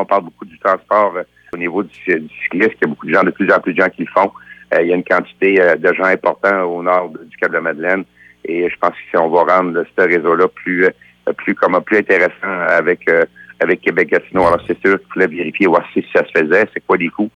On parle beaucoup du transport euh, au niveau du, du, cycliste. Il y a beaucoup de gens, de plus en plus de gens qui le font. Euh, il y a une quantité euh, de gens importants au nord du Cap de Madeleine. Et je pense que si on va rendre ce réseau-là plus, euh, plus, comme, plus intéressant avec, euh, avec Québec-Gatineau, alors c'est sûr qu'il fallait vérifier voir si ça se faisait, c'est quoi les coûts.